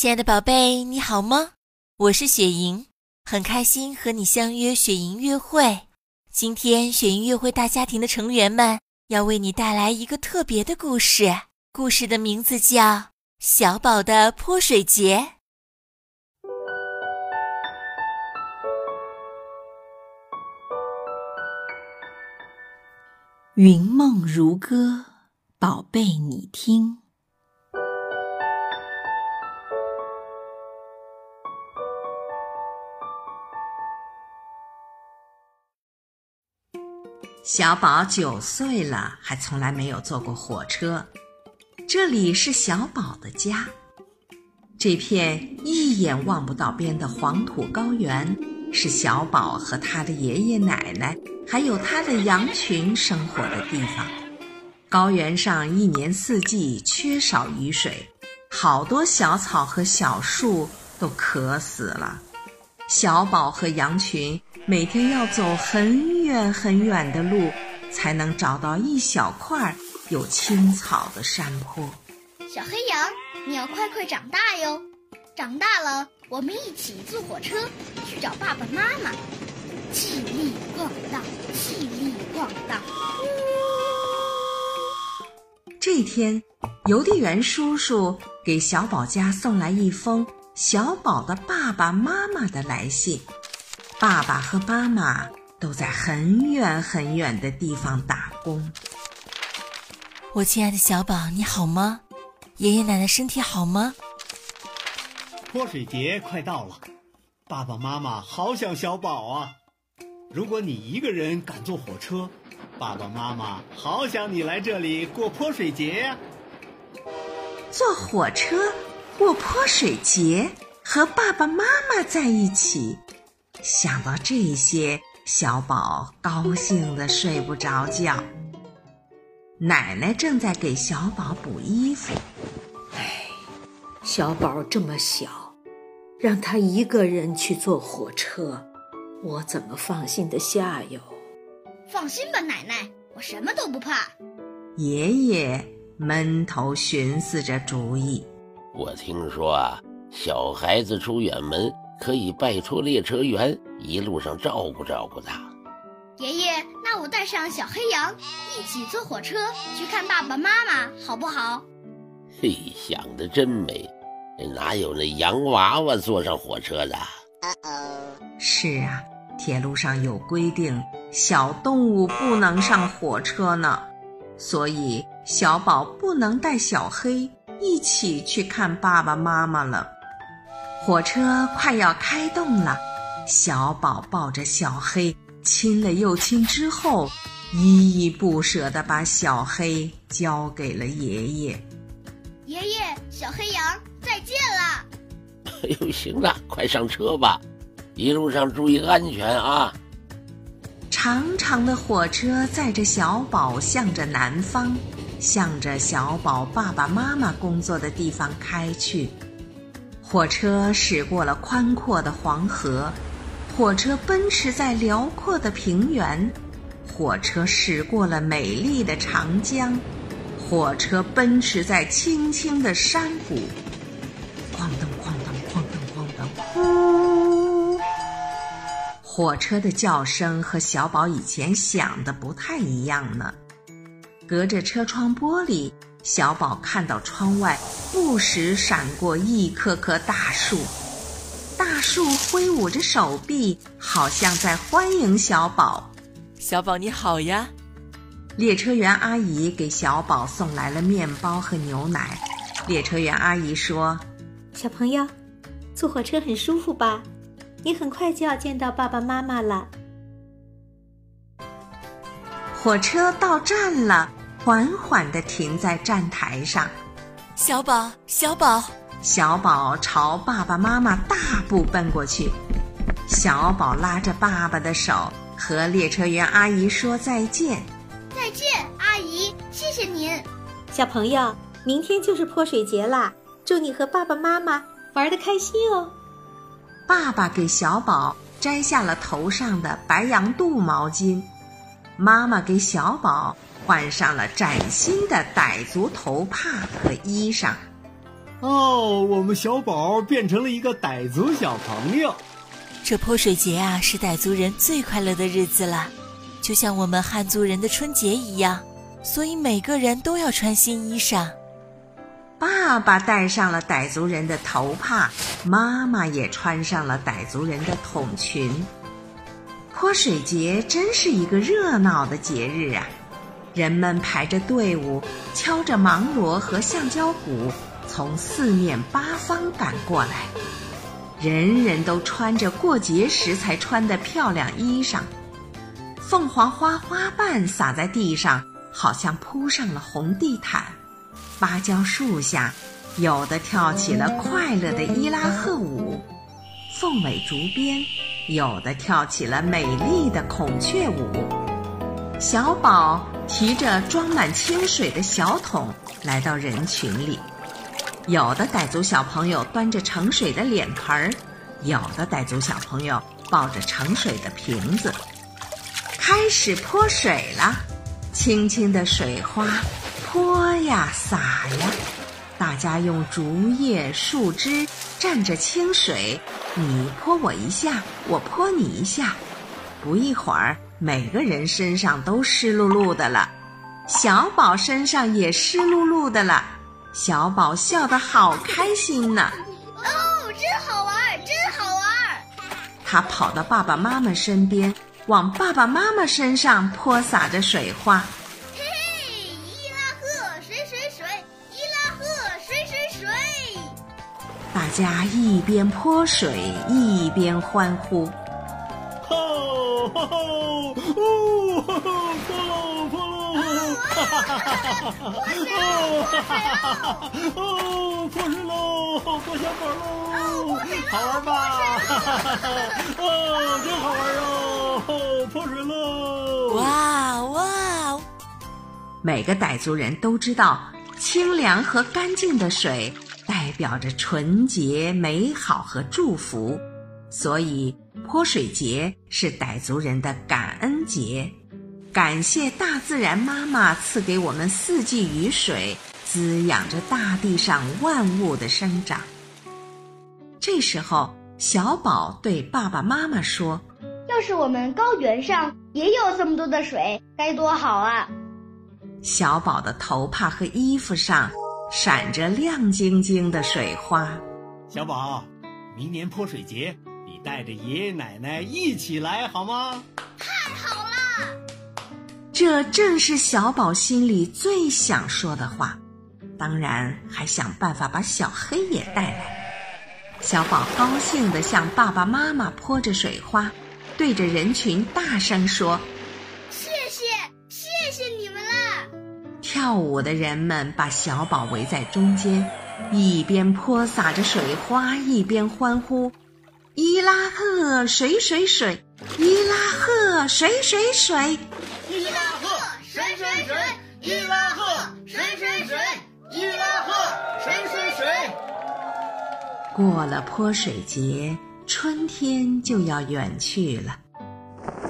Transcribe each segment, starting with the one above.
亲爱的宝贝，你好吗？我是雪莹，很开心和你相约雪莹约会。今天雪莹约会大家庭的成员们要为你带来一个特别的故事，故事的名字叫《小宝的泼水节》。云梦如歌，宝贝你听。小宝九岁了，还从来没有坐过火车。这里是小宝的家，这片一眼望不到边的黄土高原，是小宝和他的爷爷奶奶还有他的羊群生活的地方。高原上一年四季缺少雨水，好多小草和小树都渴死了。小宝和羊群每天要走很远很远的路，才能找到一小块有青草的山坡。小黑羊，你要快快长大哟！长大了，我们一起坐火车去找爸爸妈妈。气力晃荡，气力晃荡。这天，邮递员叔叔给小宝家送来一封。小宝的爸爸妈妈的来信，爸爸和妈妈都在很远很远的地方打工。我亲爱的小宝，你好吗？爷爷奶奶身体好吗？泼水节快到了，爸爸妈妈好想小宝啊！如果你一个人敢坐火车，爸爸妈妈好想你来这里过泼水节呀！坐火车。过泼水节和爸爸妈妈在一起，想到这些，小宝高兴的睡不着觉。奶奶正在给小宝补衣服。唉，小宝这么小，让他一个人去坐火车，我怎么放心的下哟？放心吧，奶奶，我什么都不怕。爷爷闷头寻思着主意。我听说啊，小孩子出远门可以拜托列车员一路上照顾照顾他。爷爷，那我带上小黑羊一起坐火车去看爸爸妈妈，好不好？嘿，想的真美！哪有那洋娃娃坐上火车的？是啊，铁路上有规定，小动物不能上火车呢，所以小宝不能带小黑。一起去看爸爸妈妈了。火车快要开动了，小宝抱着小黑亲了又亲，之后依依不舍地把小黑交给了爷爷。爷爷，小黑羊，再见了。哎呦，行了，快上车吧，一路上注意安全啊！长长的火车载着小宝，向着南方。向着小宝爸爸妈妈工作的地方开去，火车驶过了宽阔的黄河，火车奔驰在辽阔的平原，火车驶过了美丽的长江，火车奔驰在青青的山谷，哐当哐当哐当哐当，火车的叫声和小宝以前想的不太一样呢。隔着车窗玻璃，小宝看到窗外不时闪过一棵棵大树，大树挥舞着手臂，好像在欢迎小宝。小宝你好呀！列车员阿姨给小宝送来了面包和牛奶。列车员阿姨说：“小朋友，坐火车很舒服吧？你很快就要见到爸爸妈妈了。”火车到站了。缓缓地停在站台上，小宝，小宝，小宝朝爸爸妈妈大步奔过去。小宝拉着爸爸的手，和列车员阿姨说再见。再见，阿姨，谢谢您。小朋友，明天就是泼水节啦，祝你和爸爸妈妈玩得开心哦。爸爸给小宝摘下了头上的白羊肚毛巾，妈妈给小宝。换上了崭新的傣族头帕和衣裳，哦，我们小宝变成了一个傣族小朋友。这泼水节啊，是傣族人最快乐的日子了，就像我们汉族人的春节一样，所以每个人都要穿新衣裳。爸爸戴上了傣族人的头帕，妈妈也穿上了傣族人的筒裙。泼水节真是一个热闹的节日啊！人们排着队伍，敲着芒锣和橡胶鼓，从四面八方赶过来。人人都穿着过节时才穿的漂亮衣裳，凤凰花花瓣洒在地上，好像铺上了红地毯。芭蕉树下，有的跳起了快乐的伊拉赫舞；凤尾竹边，有的跳起了美丽的孔雀舞。小宝提着装满清水的小桶来到人群里，有的傣族小朋友端着盛水的脸盆儿，有的傣族小朋友抱着盛水的瓶子，开始泼水了。清清的水花。泼呀洒呀，大家用竹叶、树枝蘸着清水，你泼我一下，我泼你一下。不一会儿，每个人身上都湿漉漉的了，小宝身上也湿漉漉的了。小宝笑得好开心呢！哦，真好玩，真好玩！他跑到爸爸妈妈身边，往爸爸妈妈身上泼洒着水花。嘿嘿，伊拉赫水水水，伊拉赫水水水！大家一边泼水一边欢呼，吼吼吼！哦，破喽破喽！哈哈哈哈哈！哈，哦，破水喽，泼小宝喽，好玩吧？哈哈哈哈！哦，真好玩哟！破水喽！哇哇！每个傣族人都知道，清凉和干净的水。代表着纯洁、美好和祝福，所以泼水节是傣族人的感恩节，感谢大自然妈妈赐给我们四季雨水，滋养着大地上万物的生长。这时候，小宝对爸爸妈妈说：“要是我们高原上也有这么多的水，该多好啊！”小宝的头帕和衣服上。闪着亮晶晶的水花，小宝，明年泼水节你带着爷爷奶奶一起来好吗？太好了！这正是小宝心里最想说的话，当然还想办法把小黑也带来。小宝高兴地向爸爸妈妈泼着水花，对着人群大声说。谢谢，谢谢你们啦跳舞的人们把小宝围在中间，一边泼洒着水花，一边欢呼：“伊拉赫水水水，伊拉赫水水水，伊拉赫水水水，伊拉赫水水水，伊拉赫水水水。”过了泼水节，春天就要远去了。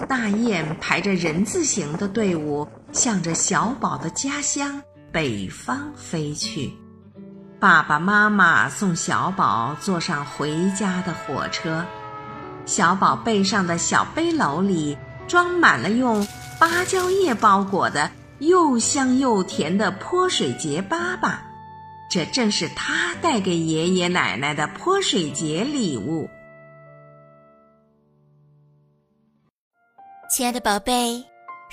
大雁排着人字形的队伍，向着小宝的家乡北方飞去。爸爸妈妈送小宝坐上回家的火车，小宝背上的小背篓里装满了用芭蕉叶包裹的又香又甜的泼水节粑粑，这正是他带给爷爷奶奶的泼水节礼物。亲爱的宝贝，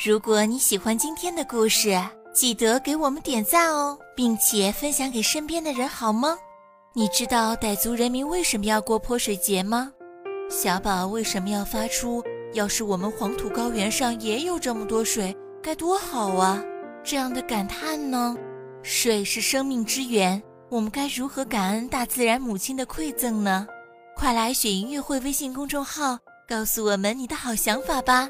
如果你喜欢今天的故事，记得给我们点赞哦，并且分享给身边的人，好吗？你知道傣族人民为什么要过泼水节吗？小宝为什么要发出“要是我们黄土高原上也有这么多水，该多好啊”这样的感叹呢？水是生命之源，我们该如何感恩大自然母亲的馈赠呢？快来雪音乐会微信公众号告诉我们你的好想法吧！